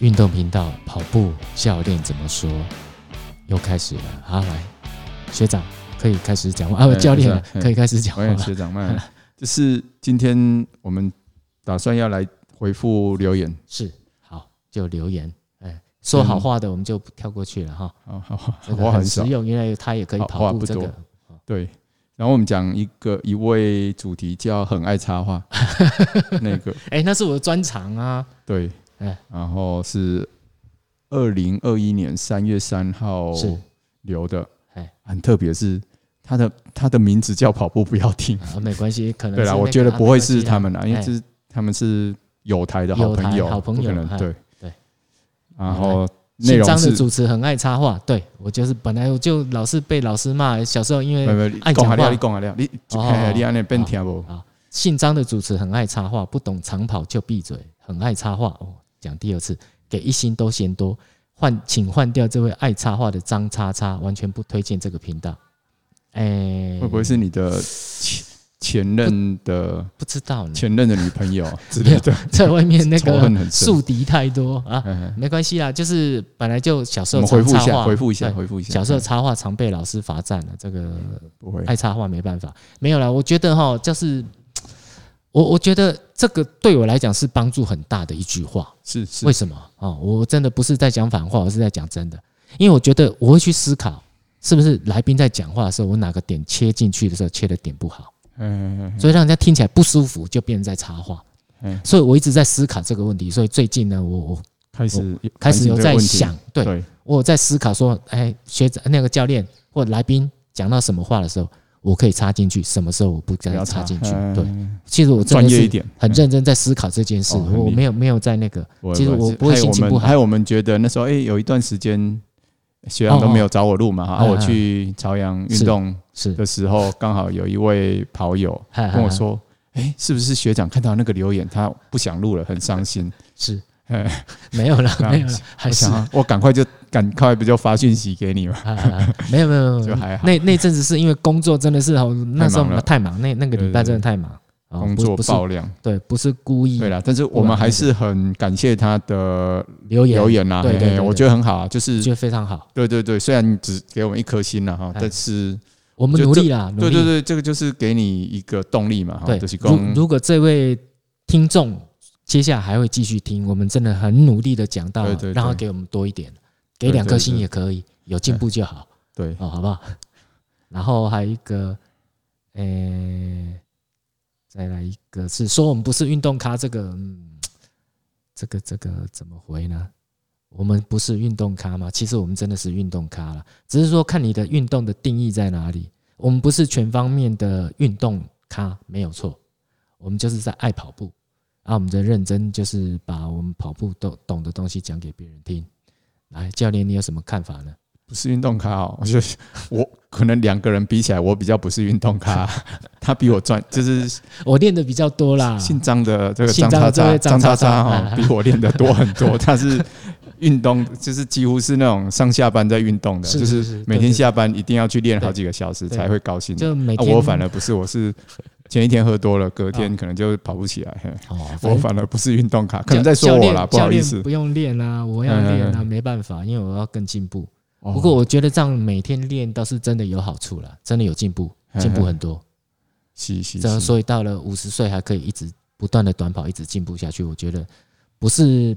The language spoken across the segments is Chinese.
运动频道跑步教练怎么说？又开始了。好，来，学长可以开始讲话啊！教练可以开始讲话了。学长慢，就是今天我们打算要来回复留言，是好就留言。哎，说好话的我们就跳过去了哈。好好，我很实用，因为他也可以跑步。这个对。然后我们讲一个一位主题叫很爱插话，那个哎，那是我的专长啊。对，哎，然后是二零二一年三月三号留的，哎，很特别，是他的他的名字叫跑步不要停，没关系，可能对啦，我觉得不会是他们啦，因为是他们是友台的好朋友，好朋友，对。对，然后。姓张的主持很爱插话，对我就是本来我就老是被老师骂，小时候因为爱讲话，你讲啊，你哦，你安尼变听不？姓张的主持很爱插话，不懂长跑就闭嘴，很爱插话哦。讲第二次，给一星都嫌多，换请换掉这位爱插话的张叉叉，完全不推荐这个频道。哎，会不会是你的？前前任的不知道，前任的女朋友 之类的，在外面那个 宿敌太多啊，没关系啦，就是本来就小时候回复一下，回复一下，回复一下。小时候插话常被老师罚站了，这个不会爱插话没办法，没有啦。我觉得哈，就是我我觉得这个对我来讲是帮助很大的一句话，是是为什么啊？我真的不是在讲反话，我是在讲真的，因为我觉得我会去思考，是不是来宾在讲话的时候，我哪个点切进去的时候切的点不好。嗯，所以让人家听起来不舒服，就变成在插话。嗯，所以我一直在思考这个问题。所以最近呢，我我开始开始有在想，对，我在思考说，哎，学长那个教练或来宾讲到什么话的时候，我可以插进去，什么时候我不该插进去？对，其实我真的是很认真在思考这件事。我没有没有在那个，其实我不会心情不好。还有我们觉得那时候，哎，有一段时间。学长都没有找我录嘛，然后我去朝阳运动的时候，刚好有一位跑友 跟我说：“哎，是不是学长看到那个留言，他不想录了，很伤心？”是，没有了，没有了，还是我赶快就赶快不就发讯息给你吗？没有没有没有，就还好。那那阵子是因为工作真的是好，那时候太忙，那那个礼拜真的太忙。工作爆量，对，不是故意。对啦，但是我们还是很感谢他的留言留言呐，对对，我觉得很好啊，就是觉得非常好。对对对，虽然你只给我们一颗星了哈，但是我们努力啦，对对对，这个就是给你一个动力嘛。对，如如果这位听众接下来还会继续听，我们真的很努力的讲到，然后给我们多一点，给两颗星也可以，有进步就好。对，哦，好不好？然后还有一个，诶。再来一个是说我们不是运动咖，这个，嗯，这个这个怎么回呢？我们不是运动咖吗？其实我们真的是运动咖了，只是说看你的运动的定义在哪里。我们不是全方面的运动咖，没有错，我们就是在爱跑步，啊，我们在认真就是把我们跑步都懂的东西讲给别人听。来，教练，你有什么看法呢？不是运动咖哦，我觉得我可能两个人比起来，我比较不是运动咖，他比我赚，就是 我练的比较多啦。姓张的这个张叉叉，张叉叉哈，比我练的多很多。他是运动，就是几乎是那种上下班在运动的，就是每天下班一定要去练好几个小时才会高兴。就每天，我反而不是，我是前一天喝多了，隔天可能就跑不起来。我反而不是运动卡，可能在说我啦，不好意思。不用练啊，我要练啊，没办法，因为我要更进步。不过我觉得这样每天练倒是真的有好处了，真的有进步，进步很多。是是，这样所以到了五十岁还可以一直不断的短跑，一直进步下去。我觉得不是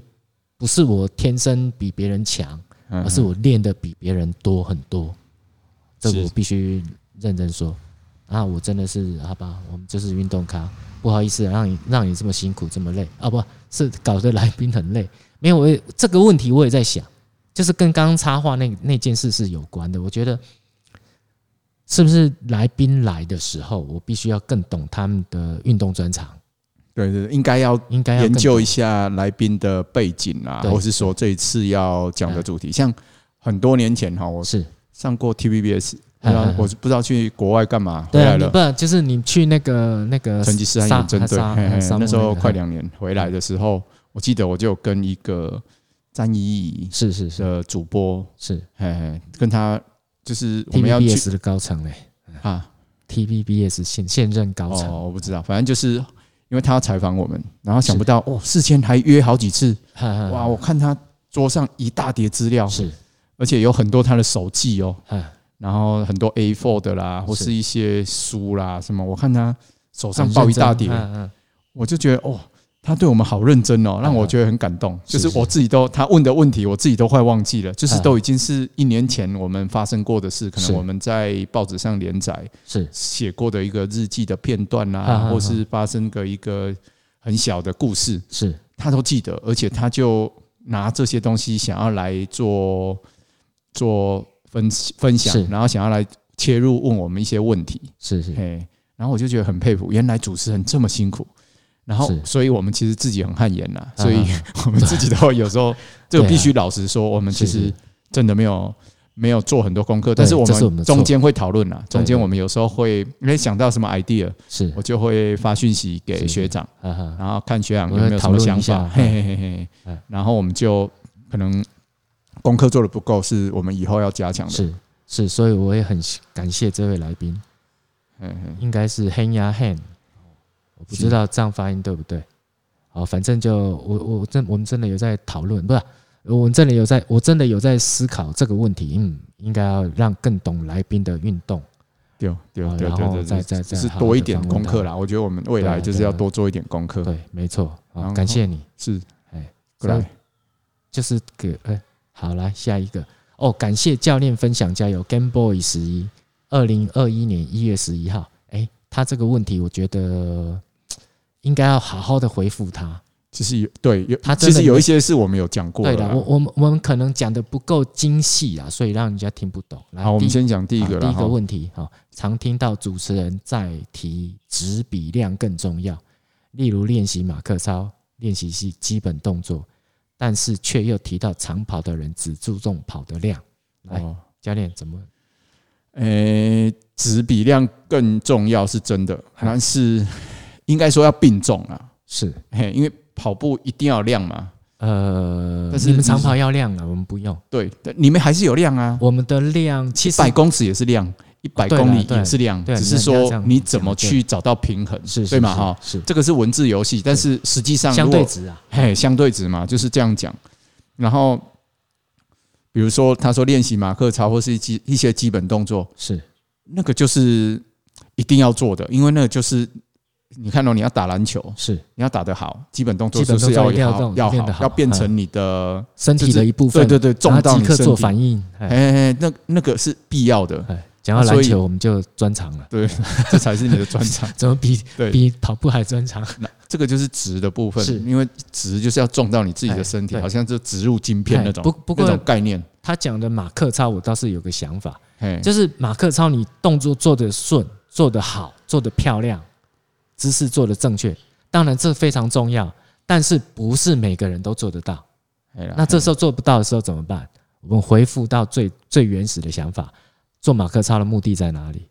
不是我天生比别人强，而是我练的比别人多很多。这个我必须认真说。啊，我真的是好吧，我们就是运动咖，不好意思让你让你这么辛苦这么累啊，不是搞得来宾很累。没有，我也这个问题我也在想。就是跟刚刚插话那那件事是有关的，我觉得是不是来宾来的时候，我必须要更懂他们的运动专长？对对，应该要应该要研究一下来宾的背景啊，或是说这一次要讲的主题。像很多年前哈，我是上过 TVBS，我是不知道去国外干嘛回来了，不就是你去那个那个成吉思汗针对，那时候快两年回来的时候，我记得我就跟一个。詹怡怡是是是。的主播是，哎，跟他就是我们要去的高层嘞。啊，TVBS 现现任高层，我不知道，反正就是因为他要采访我们，然后想不到哦，事先还约好几次，哇，我看他桌上一大叠资料，是，而且有很多他的手记哦，然后很多 A4 的啦，或是一些书啦什么，我看他手上抱一大叠，我就觉得哦。他对我们好认真哦，让我觉得很感动。就是我自己都他问的问题，我自己都快忘记了。就是都已经是一年前我们发生过的事，可能我们在报纸上连载是。写过的一个日记的片段啊，或是发生个一个很小的故事，是。他都记得，而且他就拿这些东西想要来做做分分享，然后想要来切入问我们一些问题，是是，然后我就觉得很佩服，原来主持人这么辛苦。然后，所以我们其实自己很汗颜呐，所以 我们自己都有时候，这个 必须老实说，我们其实真的没有没有做很多功课，但是我们中间会讨论呐，中间我们有时候会因为想到什么 idea，是。我就会发讯息给学长，然后看学长有没有什么想法，嘿嘿嘿嘿，然后我们就可能功课做的不够，是我们以后要加强的，是是，所以我也很感谢这位来宾，应该是 Han 呀 Han。我不知道这样发音对不对？好，反正就我我真我们真的有在讨论，不是我们真的有在，我真的有在思考这个问题。嗯，应该要让更懂来宾的运动，对对对，对对再再再是多一点功课啦。我觉得我们未来就是要多做一点功课。对，没错。好，感谢你。是，哎，过来，就是给哎，好来下一个哦，感谢教练分享加油，Game Boy 十一，二零二一年一月十一号。哎，他这个问题我觉得。应该要好好的回复他。其实有对有，他其实有一些是我们有讲过的。对的，我我们我们可能讲的不够精细啊，所以让人家听不懂。好，我们先讲第一个。第一个问题，哈，常听到主持人在提质比量更重要，例如练习马克操练习是基本动作，但是却又提到长跑的人只注重跑的量。来，教练怎么？诶，质比量更重要是真的，但是。应该说要并重啊，是嘿，因为跑步一定要量嘛。呃，但是你们长跑要量啊，我们不用。对，你们还是有量啊。我们的量其实百公尺也是量，一百公里也是量，只是说你怎么去找到平衡，是对吗？哈，是这个是文字游戏，但是实际上相对值啊，嘿，相对值嘛，就是这样讲。然后，比如说他说练习马克操或是基一些基本动作，是那个就是一定要做的，因为那个就是。你看到你要打篮球，是你要打得好，基本动作就是要好，要好，要变成你的身体的一部分。对对对，重到你身体做反应。哎，那那个是必要的。讲到篮球，我们就专长了。对，这才是你的专长。怎么比比跑步还专长？那这个就是直的部分，是因为直就是要撞到你自己的身体，好像就植入晶片那种。不不过概念，他讲的马克操，我倒是有个想法，就是马克操，你动作做得顺，做得好，做得漂亮。姿势做得正确，当然这非常重要，但是不是每个人都做得到。那这时候做不到的时候怎么办？我们回复到最最原始的想法，做马克操的目的在哪里？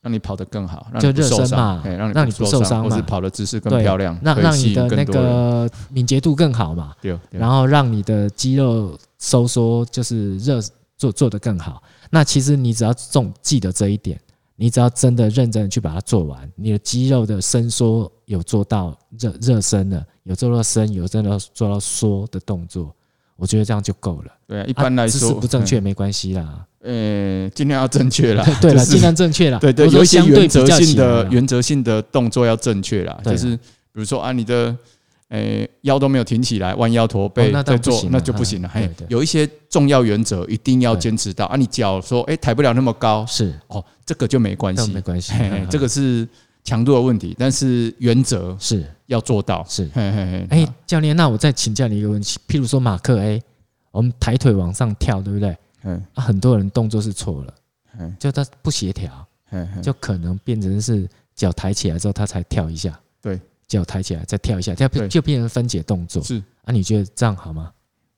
让你跑得更好，就热身嘛，让你不受伤嘛，或是跑的姿势更漂亮，让让你的那个敏捷度更好嘛。然后让你的肌肉收缩，就是热做做得更好。那其实你只要重记得这一点。你只要真的认真的去把它做完，你的肌肉的伸缩有做到热热身了，有做到伸，有真的做到缩的动作，我觉得这样就够了。对啊，一般来说，姿势不正确没关系啦。呃，尽量要正确啦。对了，尽量正确啦。对对，有一些原则性的原则性的动作要正确啦。就是比如说啊，你的。诶，腰都没有挺起来，弯腰驼背在做，那就不行了。嘿，有一些重要原则一定要坚持到啊。你脚说，诶，抬不了那么高，是哦，这个就没关系，没关系。这个是强度的问题，但是原则是要做到。是，嘿嘿嘿。哎，教练，那我再请教你一个问题，譬如说马克 A，我们抬腿往上跳，对不对？嗯，很多人动作是错了，就他不协调，就可能变成是脚抬起来之后他才跳一下，对。脚抬起来，再跳一下，跳就变成分解动作。是啊，你觉得这样好吗？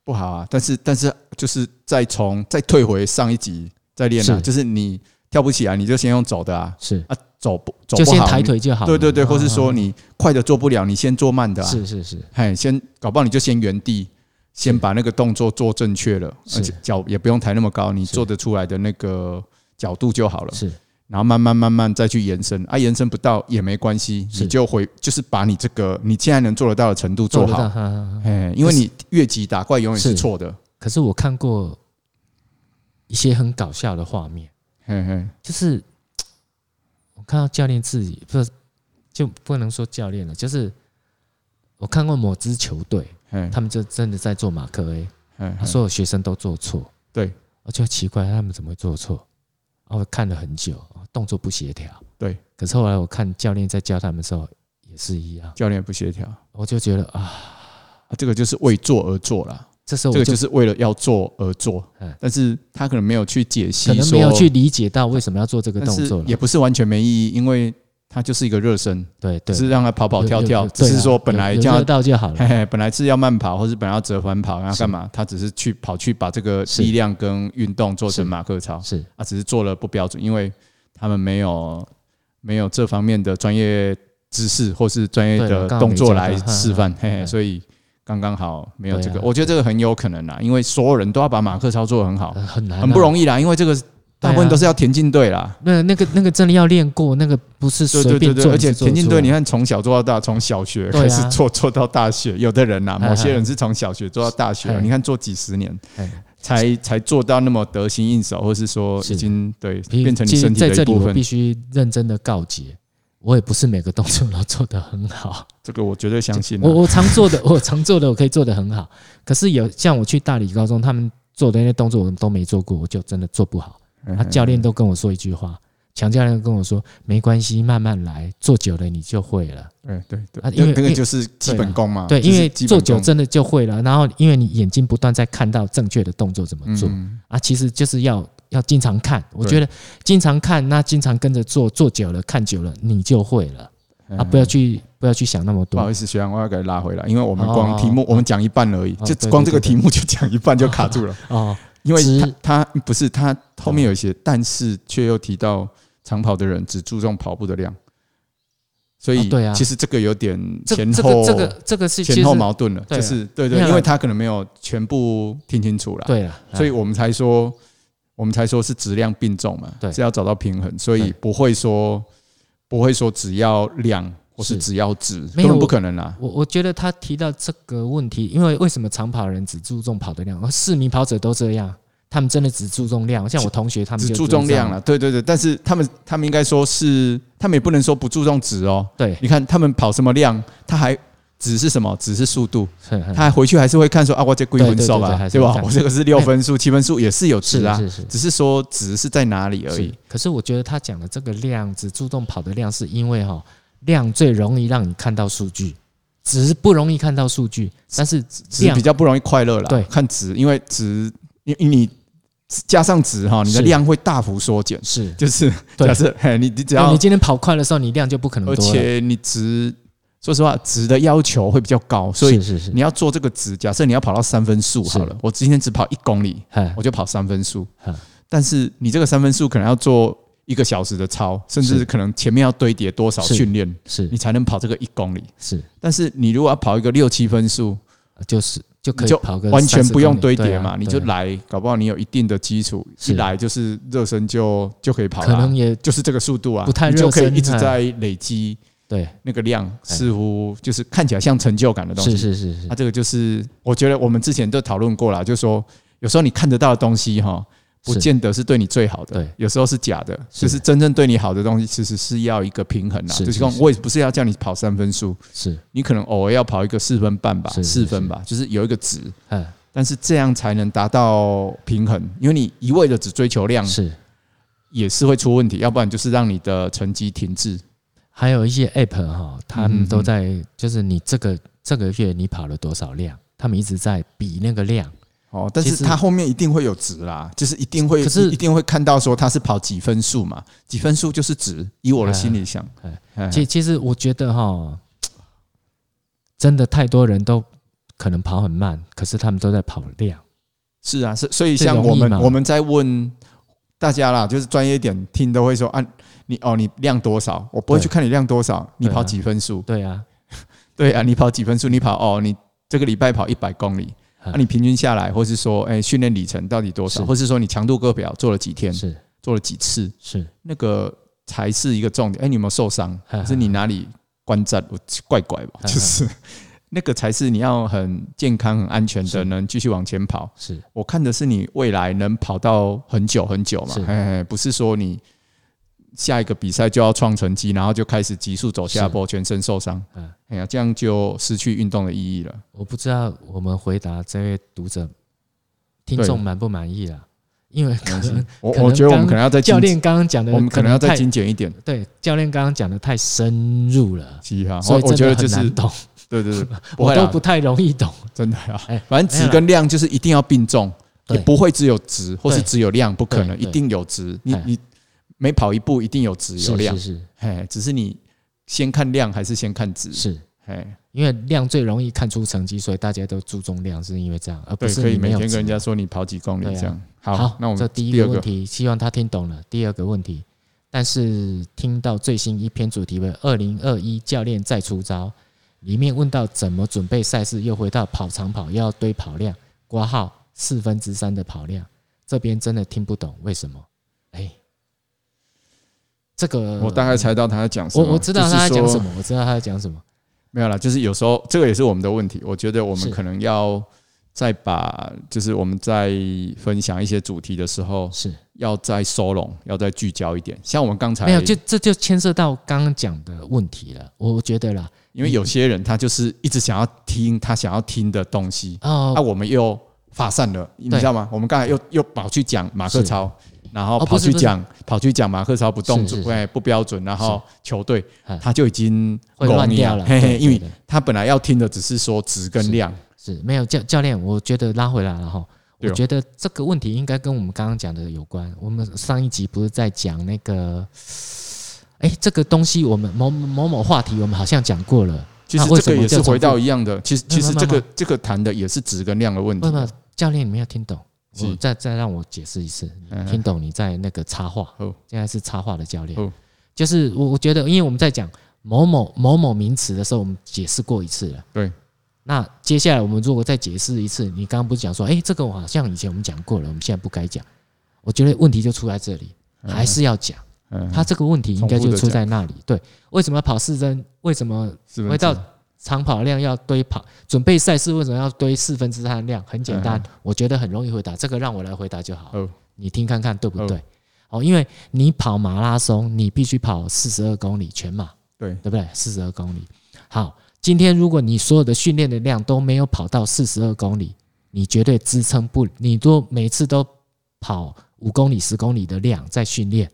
不好啊，但是但是就是再从再退回上一集再练啊，就是你跳不起来，你就先用走的啊。是啊，走不走不好，就先抬腿就好。对对对，或是说你快的做不了，你先做慢的。是是是，嘿，先搞不好你就先原地，先把那个动作做正确了，而且脚也不用抬那么高，你做得出来的那个角度就好了。是。然后慢慢慢慢再去延伸啊，延伸不到也没关系，你就回就是把你这个你现在能做得到的程度做好，哎，因为你越级打怪永远是错的。可是我看过一些很搞笑的画面，嘿嘿，就是我看到教练自己不是就不能说教练了，就是我看过某支球队，他们就真的在做马克 A，所有学生都做错，对，我就奇怪他们怎么会做错，我看了很久。动作不协调，对。可是后来我看教练在教他们的时候也是一样，教练不协调，我就觉得啊，这个就是为做而做了。这时候这个就是为了要做而做，但是他可能没有去解析，可能没有去理解到为什么要做这个动作，也不是完全没意义，因为。他就是一个热身，对，对，只是让他跑跑跳跳，只是说本来这样到就好了。嘿嘿，本来是要慢跑，或是本来要折返跑，然后干嘛？他只是去跑去把这个力量跟运动做成马克操，是。啊，只是做了不标准，因为他们没有没有这方面的专业知识或是专业的动作来示范，嘿嘿，所以刚刚好没有这个。我觉得这个很有可能啦，因为所有人都要把马克操做得很好，很难，很不容易啦，因为这个。大部分都是要田径队啦，那那个那个真的要练过，那个不是随便做。而且田径队，你看从小做到大，从小学开始做做到大学，有的人呐，某些人是从小学做到大学，你看做几十年，才才做到那么得心应手，或是说已经对变成你身体的一部分。我必须认真的告诫，我也不是每个动作都做得很好，这个我绝对相信。我我常做的，我常做的我可以做得很好，可是有像我去大理高中，他们做的那些动作我都没做过，我就真的做不好。他教练都跟我说一句话，强教练跟我说：“没关系，慢慢来，做久了你就会了。”对对对，因为那个就是基本功嘛。对，因为做久真的就会了。然后，因为你眼睛不断在看到正确的动作怎么做啊，其实就是要要经常看。我觉得经常看，那经常跟着做，做久了，看久了，你就会了啊！不要去不要去想那么多。不好意思，学长，我要给拉回来，因为我们光题目我们讲一半而已，就光这个题目就讲一半就卡住了哦。因为他他不是他后面有一些，但是却又提到长跑的人只注重跑步的量，所以对啊，其实这个有点前后这个这个是前后矛盾了，就是对对，因为他可能没有全部听清楚了，对啊，所以我们才说我们才说是质量并重嘛，对，是要找到平衡，所以不会说不会说只要量。我是只要值，根本不可能啦。我我觉得他提到这个问题，因为为什么长跑人只注重跑的量，而市民跑者都这样，他们真的只注重量。像我同学他们只注重量了，对对对。但是他们他们应该说是，他们也不能说不注重值哦。对，你看他们跑什么量，他还值是什么？只是速度，他还回去还是会看说啊，我这归分数啊，对吧？我这个是六分数、七分数也是有值啊，只是说值是在哪里而已。可是我觉得他讲的这个量，只注重跑的量，是因为哈。量最容易让你看到数据，值不容易看到数据，但是值比较不容易快乐啦。对，看值，因为值，你你加上值哈，你的量会大幅缩减。是，就是假设，嘿，你你只要你今天跑快的时候，你量就不可能多。而且你值，说实话，值的要求会比较高，所以是是是，你要做这个值。假设你要跑到三分速好了，我今天只跑一公里，我就跑三分速。但是你这个三分速可能要做。一个小时的操，甚至可能前面要堆叠多少训练，是你才能跑这个一公里。是，但是你如果要跑一个六七分速，就是就可以跑个完全不用堆叠嘛，你就来，搞不好你有一定的基础，一来就是热身就就可以跑了，可能也就是这个速度啊，不太热身，就可以一直在累积。对，那个量似乎就是看起来像成就感的东西。是是是是，它这个就是我觉得我们之前都讨论过了，就是说有时候你看得到的东西哈。不见得是对你最好的，对，有时候是假的。就是真正对你好的东西，其实是要一个平衡啊。就是说，我也不是要叫你跑三分数，是你可能偶尔要跑一个四分半吧，四分吧，就是有一个值。嗯，但是这样才能达到平衡，因为你一味的只追求量，是也是会出问题。要不然就是让你的成绩停滞。还有一些 App 哈，他们都在，就是你这个这个月你跑了多少量，他们一直在比那个量。哦，但是他后面一定会有值啦，就是一定会，可是一定会看到说他是跑几分数嘛，几分数就是值。以我的心里想，其其实我觉得哈，真的太多人都可能跑很慢，可是他们都在跑量。是啊，是所以像我们我们在问大家啦，就是专业一点听都会说啊，你哦你量多少？我不会去看你量多少，你跑几分数？对啊，对啊，你跑几分数？你跑哦，你这个礼拜跑一百公里。那、啊、你平均下来，或是说，哎，训练里程到底多少？或是说你强度课表做了几天？是，做了几次，是那个才是一个重点。哎，你有没有受伤？还是你哪里关节怪怪吧？就是那个才是你要很健康、很安全的，能继续往前跑。是我看的是你未来能跑到很久很久嘛？哎，不是说你下一个比赛就要创成绩，然后就开始急速走下坡，全身受伤。哎呀，这样就失去运动的意义了。我不知道我们回答这位读者。听众满不满意啦？因为可能我我觉得我们可能要在教练刚刚讲的，我们可能要再精简一点。对，教练刚刚讲的太深入了，所以我觉得就是懂。对对对，我都不太容易懂，真的啊。反正值跟量就是一定要并重，也不会只有值或是只有量，不可能，一定有值。你你每跑一步一定有质有量，是是，是只是你先看量还是先看质？是，因为量最容易看出成绩，所以大家都注重量，是因为这样，而不是可以每天跟人家说你跑几公里这样。好，那我们这第一个问题，希望他听懂了。第二个问题，但是听到最新一篇主题为“二零二一教练再出招”，里面问到怎么准备赛事，又回到跑长跑又要堆跑量，括号四分之三的跑量，这边真的听不懂为什么？哎，这个我大概猜到他在讲什么，我我知道他在讲什么，我知道他在讲什么。没有啦，就是有时候这个也是我们的问题。我觉得我们可能要再把，就是我们在分享一些主题的时候，是要再收拢，要再聚焦一点。像我们刚才没有，就这就牵涉到刚刚讲的问题了。我觉得啦，因为有些人他就是一直想要听他想要听的东西，哦，那我们又发散了，你知道吗？我们刚才又又跑去讲马克操。然后跑去讲，跑去讲马克操不动作，哎，不标准。然后球队他就已经会乱掉了，嘿嘿，因为他本来要听的只是说值跟量，是没有教教练，我觉得拉回来了哈。我觉得这个问题应该跟我们刚刚讲的有关。我们上一集不是在讲那个，哎，这个东西我们某某某话题我们好像讲过了。其实这个也是回到一样的，其实其实这个这个谈的也是值跟量的问题。不不，教练你没有听懂。我再再让我解释一次，听懂你在那个插话。现在是插话的教练，就是我我觉得，因为我们在讲某某某某名词的时候，我们解释过一次了。对，那接下来我们如果再解释一次，你刚刚不是讲说，哎，这个我好像以前我们讲过了，我们现在不该讲。我觉得问题就出在这里，还是要讲。他这个问题应该就出在那里。对，为什么要跑四针？为什么回到？长跑量要堆跑，准备赛事为什么要堆四分之三的量？很简单，我觉得很容易回答。这个让我来回答就好。你听看看对不对？哦，因为你跑马拉松，你必须跑四十二公里全马，对对不对？四十二公里。好，今天如果你所有的训练的量都没有跑到四十二公里，你绝对支撑不。你都每次都跑五公里、十公里的量在训练，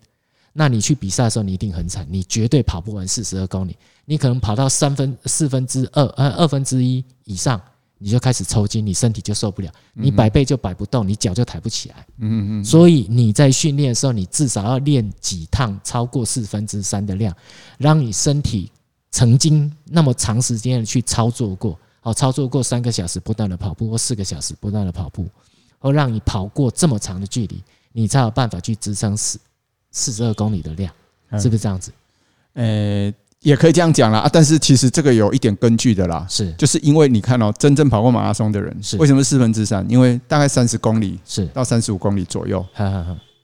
那你去比赛的时候，你一定很惨，你绝对跑不完四十二公里。你可能跑到三分四分之二呃二分之一以上，你就开始抽筋，你身体就受不了，你摆背就摆不动，你脚就抬不起来。嗯嗯。所以你在训练的时候，你至少要练几趟超过四分之三的量，让你身体曾经那么长时间的去操作过，哦，操作过三个小时不断的跑步或四个小时不断的跑步，或让你跑过这么长的距离，你才有办法去支撑四四十二公里的量，是不是这样子？呃。也可以这样讲啦，啊，但是其实这个有一点根据的啦，是，就是因为你看哦，真正跑过马拉松的人，是。为什么四分之三？因为大概三十公里是。到三十五公里左右，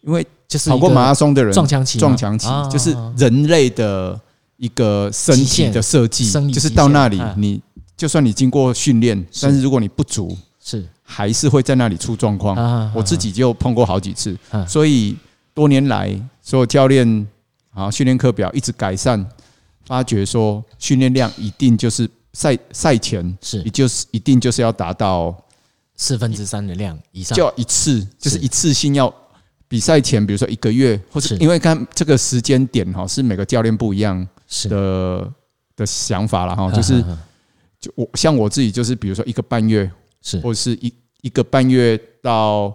因为就是跑过马拉松的人，撞墙期，撞墙期就是人类的一个身体的设计，就是到那里，你就算你经过训练，但是如果你不足，是。还是会在那里出状况。我自己就碰过好几次，所以多年来，所有教练啊，训练课表一直改善。发觉说训练量一定就是赛赛前是，也就是一定就是要达到四分之三的量以上，就要一次就是一次性要比赛前，比如说一个月，或是因为看这个时间点哈，是每个教练不一样的的想法了哈，就是就我像我自己就是比如说一个半月是，或者是一一个半月到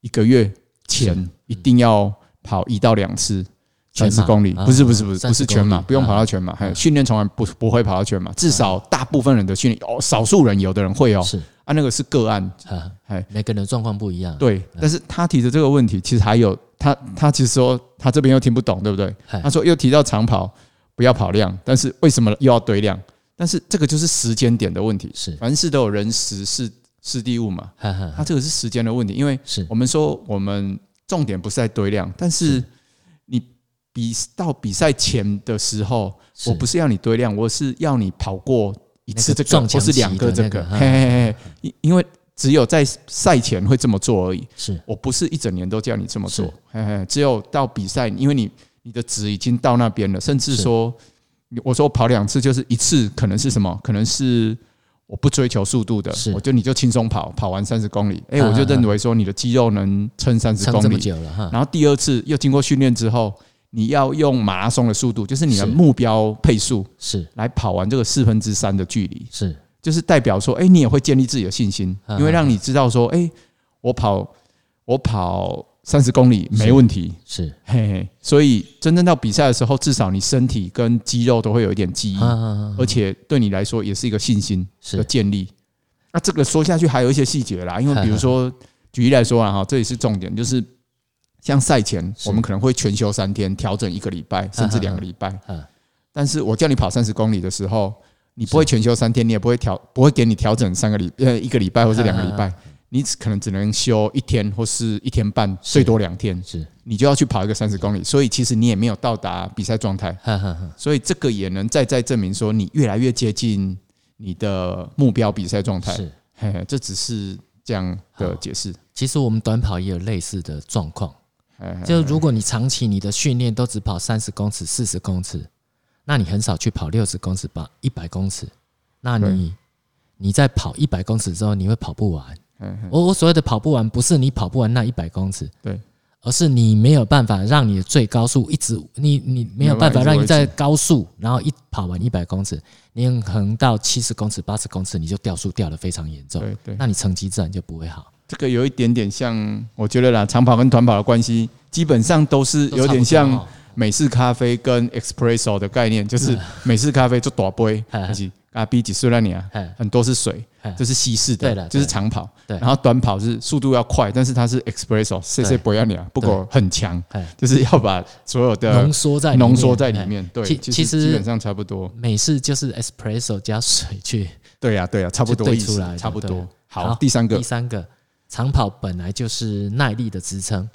一个月前一定要跑一到两次。三十公里不是不是不是不是全马，不用跑到全马。还有训练从来不不会跑到全马，至少大部分人的训练哦，少数人有的人会哦，是啊，那个是个案，哎，每个人状况不一样。对，但是他提的这个问题，其实还有他他其实说他这边又听不懂，对不对？他说又提到长跑不要跑量，但是为什么又要堆量？但是这个就是时间点的问题。是凡事都有人时事时地物嘛，他这个是时间的问题，因为是我们说我们。重点不是在堆量，但是你比到比赛前的时候，我不是要你堆量，我是要你跑过一次这个，或是两个这个，嘿嘿嘿，因因为只有在赛前会这么做而已。是。我不是一整年都叫你这么做，嘿嘿，只有到比赛，因为你你的值已经到那边了，甚至说，我说跑两次，就是一次可能是什么，可能是。我不追求速度的，我就你就轻松跑，跑完三十公里，哎，我就认为说你的肌肉能撑三十公里。然后第二次又经过训练之后，你要用马拉松的速度，就是你的目标配速是。来跑完这个四分之三的距离，是。就是代表说，哎，你也会建立自己的信心，因为让你知道说，哎，我跑，我跑。三十公里没问题，是，是嘿嘿，所以真正到比赛的时候，至少你身体跟肌肉都会有一点记忆，而且对你来说也是一个信心的建立。那这个说下去还有一些细节啦，因为比如说 举例来说啊，哈，这也是重点，就是像赛前我们可能会全休三天，调整一个礼拜甚至两个礼拜。但是我叫你跑三十公里的时候，你不会全休三天，你也不会调，不会给你调整三个礼呃一个礼拜或是两个礼拜。你可能只能休一天或是一天半，最多两天，是。你就要去跑一个三十公里，所以其实你也没有到达比赛状态，所以这个也能再再证明说你越来越接近你的目标比赛状态。是，这只是这样的解释。其实我们短跑也有类似的状况，就如果你长期你的训练都只跑三十公尺、四十公尺，那你很少去跑六十公尺、跑一百公尺，那你你在跑一百公尺之后，你会跑不完。我我所谓的跑不完，不是你跑不完那一百公尺，对，而是你没有办法让你的最高速一直，你你没有办法让你在高速，然后一跑完一百公尺，你可能到七十公尺、八十公尺你就掉速掉的非常严重，对对，那你成绩自然就不会好。这个有一点点像，我觉得啦，长跑跟短跑的关系基本上都是有点像美式咖啡跟 espresso 的概念，就是美式咖啡做大杯。啊，比几岁了你啊？很多是水，这是西式的，就是长跑。然后短跑是速度要快，但是它是 espresso，谢谢不要你啊。不过很强，就是要把所有的浓缩在浓缩在里面。对，其实基本上差不多。美式就是 espresso 加水去。对呀，对呀，差不多意思，差不多。好，第三个，第三个，长跑本来就是耐力的支撑，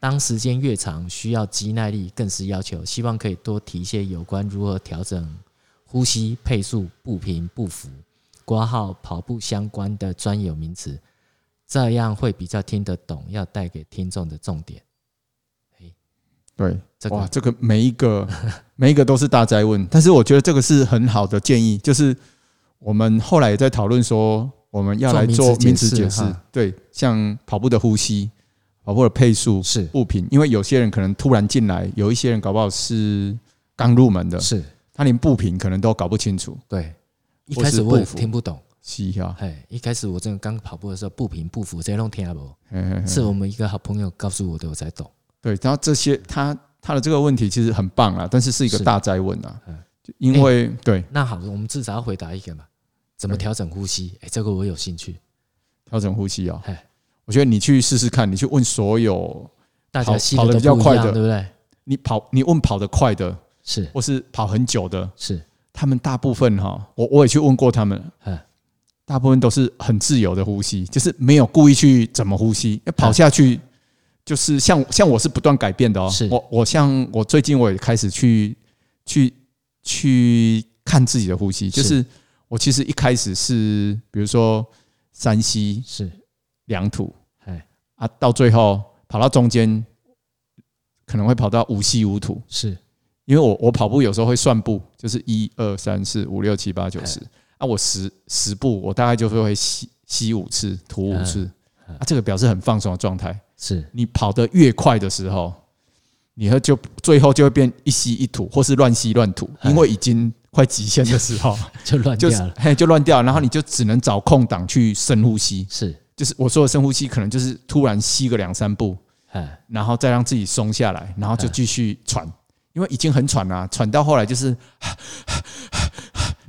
当时间越长，需要肌耐力更是要求。希望可以多提一些有关如何调整。呼吸、配速、步频、步幅、挂号跑步相关的专有名词，这样会比较听得懂。要带给听众的重点，对，这个、哇，这个每一个 每一个都是大哉问，但是我觉得这个是很好的建议。就是我们后来也在讨论说，我们要来做名词解释。对，像跑步的呼吸、跑步的配速是步频，因为有些人可能突然进来，有一些人搞不好是刚入门的，是。他连步频可能都搞不清楚，对，一开始我也听不懂，是啊，哎，一开始我真的刚跑步的时候，步频步幅这些都听不懂，是我们一个好朋友告诉我的，我才懂。对，然后这些他他的这个问题其实很棒啊，但是是一个大灾问啊，因为对，那好，我们至少要回答一个嘛，怎么调整呼吸？哎，这个我有兴趣，调整呼吸啊，我觉得你去试试看，你去问所有大家跑得比较快的，对不对？你跑，你问跑得快的。是，或是跑很久的，是。他们大部分哈，我我也去问过他们，大部分都是很自由的呼吸，就是没有故意去怎么呼吸，跑下去就是像像我是不断改变的哦，是。我我像我最近我也开始去去去看自己的呼吸，就是我其实一开始是比如说三吸是。两吐，哎啊，到最后跑到中间可能会跑到五吸五吐，是。因为我我跑步有时候会算步，就是一二三四五六七八九十，啊，我十十步我大概就会会吸吸五次吐五次，啊，这个表示很放松的状态。是。你跑得越快的时候，你会就最后就会变一吸一吐，或是乱吸乱吐，因为已经快极限的时候。就乱掉了，嘿，就乱掉，然后你就只能找空档去深呼吸。是，就是我说的深呼吸，可能就是突然吸个两三步，然后再让自己松下来，然后就继续喘。因为已经很喘了，喘到后来就是，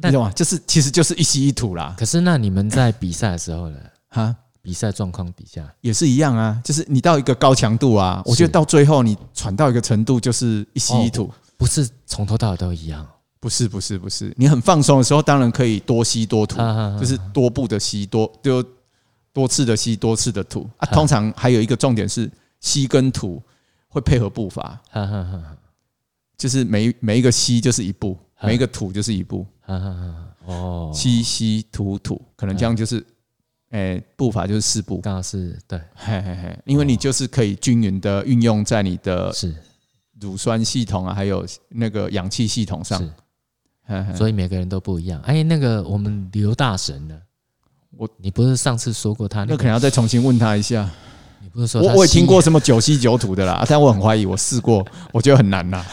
你懂吗？就是其实就是一吸一吐啦。可是那你们在比赛的时候呢？哈，比赛状况底下也是一样啊。就是你到一个高强度啊，我觉得到最后你喘到一个程度，就是一吸一吐，不是从头到尾都一样。不是不是不是，你很放松的时候，当然可以多吸多吐，就是多步的吸多就多次的吸多次的吐啊。通常还有一个重点是吸跟吐会配合步伐，就是每每一个吸就是一步，每一个吐就是一步。哦，吸吸吐吐，可能这样就是，诶，步伐就是四步，刚好是对，嘿嘿嘿，因为你就是可以均匀的运用在你的是乳酸系统啊，还有那个氧气系统上，所以每个人都不一样。哎，那个我们刘大神呢？我你不是上次说过他？那可能要再重新问他一下。你不是说我我也听过什么九吸九吐的啦，但我很怀疑，我试过，我觉得很难呐。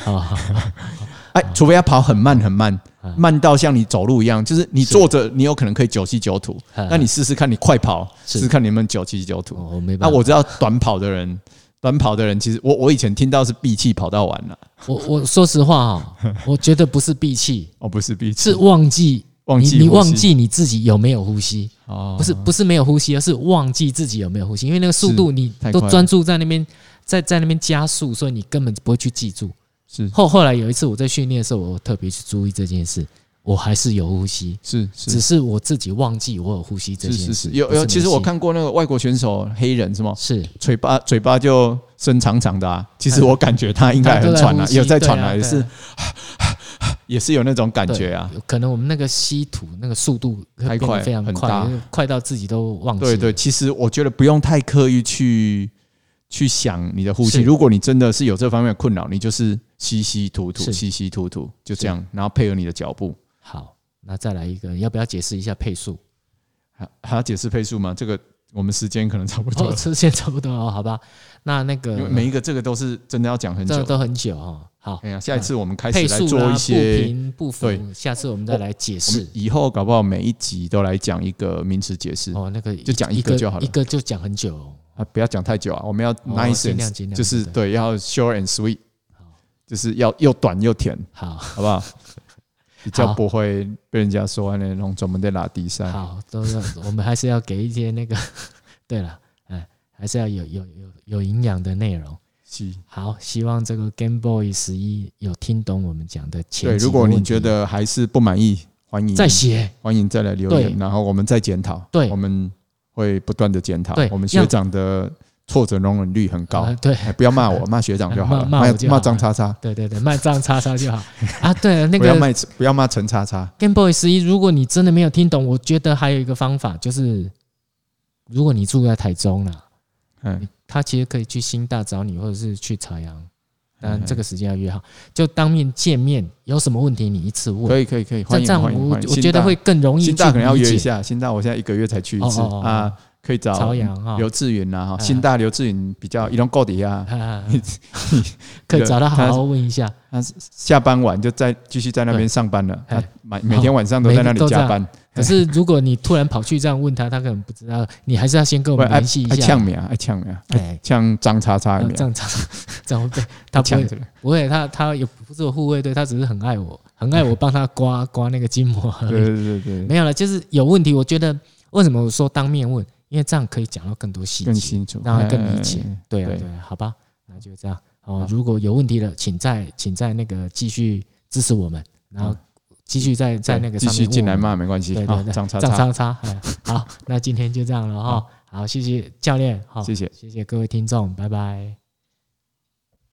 哎，除非要跑很慢很慢，慢到像你走路一样，就是你坐着，你有可能可以九吸九吐。那你试试看，你快跑，试试看你们九吸九吐。我没办法。那我知道短跑的人，短跑的人其实我我以前听到是闭气跑到完了。我我说实话啊，我觉得不是闭气，哦，不是闭气，是忘记忘记你忘记你自己有没有呼吸。哦，不是不是没有呼吸，而是忘记自己有没有呼吸，因为那个速度你都专注在那边，在在那边加速，所以你根本不会去记住。是后后来有一次我在训练的时候，我特别去注意这件事，我还是有呼吸，是，只是我自己忘记我有呼吸这件事。有有，其实我看过那个外国选手黑人是吗？是嘴巴嘴巴就伸长长的啊。其实我感觉他应该很喘啊，有在喘啊，也是 也是有那种感觉啊。可能我们那个吸吐那个速度太快，非常快，快到自己都忘记。对对，其实我觉得不用太刻意去。去想你的呼吸，如果你真的是有这方面的困扰，你就是吸吸吐吐，吸吸吐吐，就这样，然后配合你的脚步。好，那再来一个，要不要解释一下配速？还还要解释配速吗？这个我们时间可能差不多，时间差不多哦，好吧。那那个每一个这个都是真的要讲很久，都很久哦。好，哎呀，下一次我们开始来做一些不平不符，下次我们再来解释。以后搞不好每一集都来讲一个名词解释。哦，那个就讲一个就好了，一个就讲很久。啊，不要讲太久啊！我们要 nice，就是对，要 short and sweet，就是要又短又甜，好，好不好？比较不会被人家说那种专门在拉低赛。好，都是我们还是要给一些那个，对了，哎，还是要有有有有营养的内容。是，好，希望这个 Game Boy 十一有听懂我们讲的前。对，如果你觉得还是不满意，欢迎再写，欢迎再来留言，然后我们再检讨。对，我们。会不断的检讨，对我们学长的挫折容忍率很高。对，不要骂我，骂学长就好了。骂骂张叉叉，对对对，骂张叉叉就好。啊，对，那个不要骂，不要骂陈叉叉。Game Boy 十一，如果你真的没有听懂，我觉得还有一个方法，就是如果你住在台中了，嗯，他其实可以去新大找你，或者是去朝阳。但这个时间要约好，就当面见面。有什么问题你一次问。可以可以可以，欢迎欢迎。我觉得会更容易。新大可能要约一下，新大我现在一个月才去一次啊，可以找朝阳哈刘志云呐哈，新大刘志云比较一种高底啊，可以找他好好问一下。他下班晚就在继续在那边上班了，他每每天晚上都在那里加班。可是如果你突然跑去这样问他，他可能不知道，你还是要先跟我们联系一下。爱呛名，爱呛名，哎，呛张叉叉。张叉叉，这样对，他不会，不会，他他也不是我护卫队，他只是很爱我，很爱我帮他刮刮那个筋膜。对对对对，没有了，就是有问题。我觉得为什么我说当面问？因为这样可以讲到更多细节，更清楚，让他更理解。对啊，对，好吧，那就这样。哦，如果有问题了，请在请在那个继续支持我们，然后。继续在在那个继续进来骂没关系，对对对，张叉叉，好，那今天就这样了哈，好，谢谢教练，好，谢谢。谢谢各位听众，拜拜。